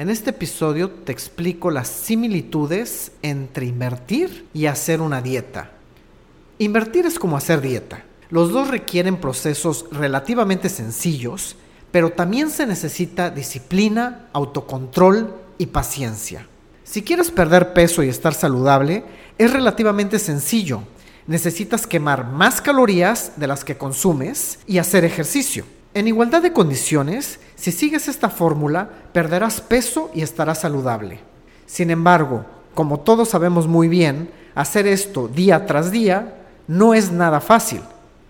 En este episodio te explico las similitudes entre invertir y hacer una dieta. Invertir es como hacer dieta. Los dos requieren procesos relativamente sencillos, pero también se necesita disciplina, autocontrol y paciencia. Si quieres perder peso y estar saludable, es relativamente sencillo. Necesitas quemar más calorías de las que consumes y hacer ejercicio. En igualdad de condiciones, si sigues esta fórmula, perderás peso y estarás saludable. Sin embargo, como todos sabemos muy bien, hacer esto día tras día no es nada fácil.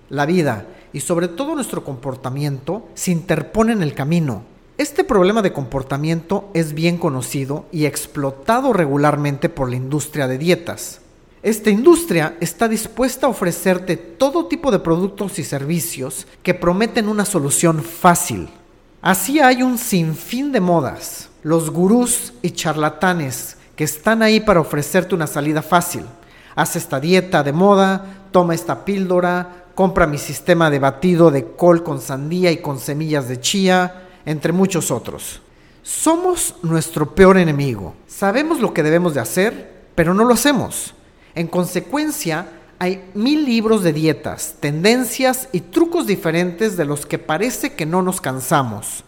La vida y sobre todo nuestro comportamiento se interpone en el camino. Este problema de comportamiento es bien conocido y explotado regularmente por la industria de dietas. Esta industria está dispuesta a ofrecerte todo tipo de productos y servicios que prometen una solución fácil. Así hay un sinfín de modas, los gurús y charlatanes que están ahí para ofrecerte una salida fácil. Haz esta dieta de moda, toma esta píldora, compra mi sistema de batido de col con sandía y con semillas de chía, entre muchos otros. Somos nuestro peor enemigo. Sabemos lo que debemos de hacer, pero no lo hacemos. En consecuencia, hay mil libros de dietas, tendencias y trucos diferentes de los que parece que no nos cansamos.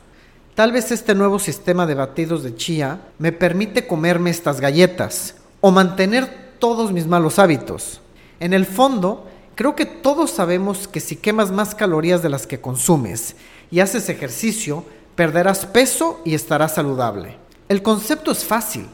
Tal vez este nuevo sistema de batidos de chía me permite comerme estas galletas o mantener todos mis malos hábitos. En el fondo, creo que todos sabemos que si quemas más calorías de las que consumes y haces ejercicio, perderás peso y estarás saludable. El concepto es fácil,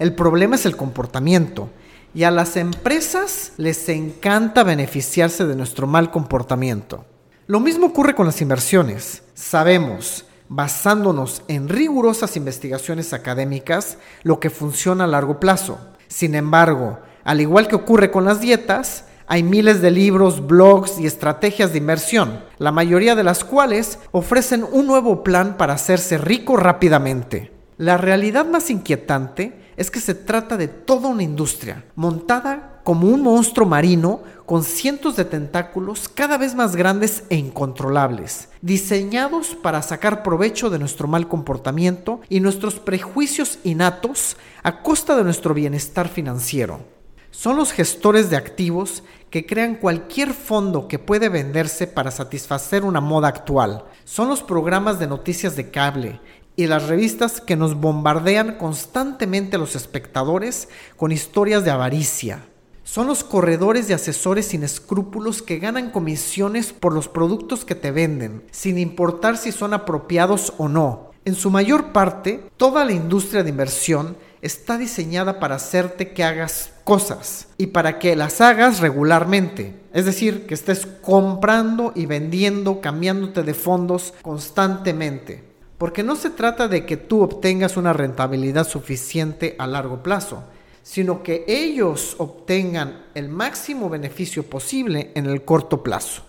el problema es el comportamiento y a las empresas les encanta beneficiarse de nuestro mal comportamiento. Lo mismo ocurre con las inversiones. Sabemos, basándonos en rigurosas investigaciones académicas, lo que funciona a largo plazo. Sin embargo, al igual que ocurre con las dietas, hay miles de libros, blogs y estrategias de inversión, la mayoría de las cuales ofrecen un nuevo plan para hacerse rico rápidamente. La realidad más inquietante es que se trata de toda una industria, montada como un monstruo marino con cientos de tentáculos cada vez más grandes e incontrolables, diseñados para sacar provecho de nuestro mal comportamiento y nuestros prejuicios innatos a costa de nuestro bienestar financiero. Son los gestores de activos que crean cualquier fondo que puede venderse para satisfacer una moda actual. Son los programas de noticias de cable y las revistas que nos bombardean constantemente a los espectadores con historias de avaricia. Son los corredores de asesores sin escrúpulos que ganan comisiones por los productos que te venden, sin importar si son apropiados o no. En su mayor parte, toda la industria de inversión está diseñada para hacerte que hagas cosas y para que las hagas regularmente. Es decir, que estés comprando y vendiendo, cambiándote de fondos constantemente. Porque no se trata de que tú obtengas una rentabilidad suficiente a largo plazo, sino que ellos obtengan el máximo beneficio posible en el corto plazo.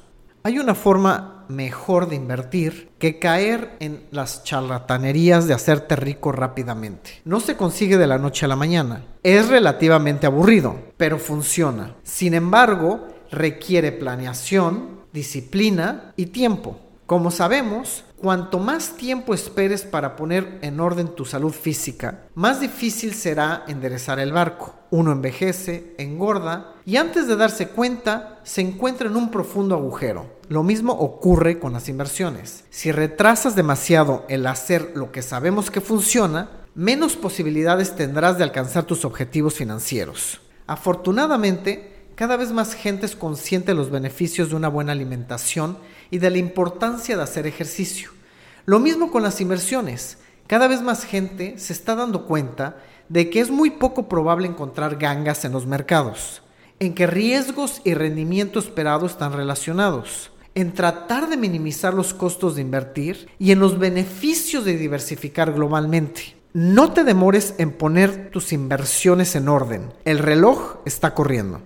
Hay una forma mejor de invertir que caer en las charlatanerías de hacerte rico rápidamente. No se consigue de la noche a la mañana. Es relativamente aburrido, pero funciona. Sin embargo, requiere planeación, disciplina y tiempo. Como sabemos, cuanto más tiempo esperes para poner en orden tu salud física, más difícil será enderezar el barco. Uno envejece, engorda y antes de darse cuenta se encuentra en un profundo agujero. Lo mismo ocurre con las inversiones. Si retrasas demasiado el hacer lo que sabemos que funciona, menos posibilidades tendrás de alcanzar tus objetivos financieros. Afortunadamente, cada vez más gente es consciente de los beneficios de una buena alimentación y de la importancia de hacer ejercicio. Lo mismo con las inversiones. Cada vez más gente se está dando cuenta de que es muy poco probable encontrar gangas en los mercados, en que riesgos y rendimiento esperado están relacionados, en tratar de minimizar los costos de invertir y en los beneficios de diversificar globalmente. No te demores en poner tus inversiones en orden. El reloj está corriendo.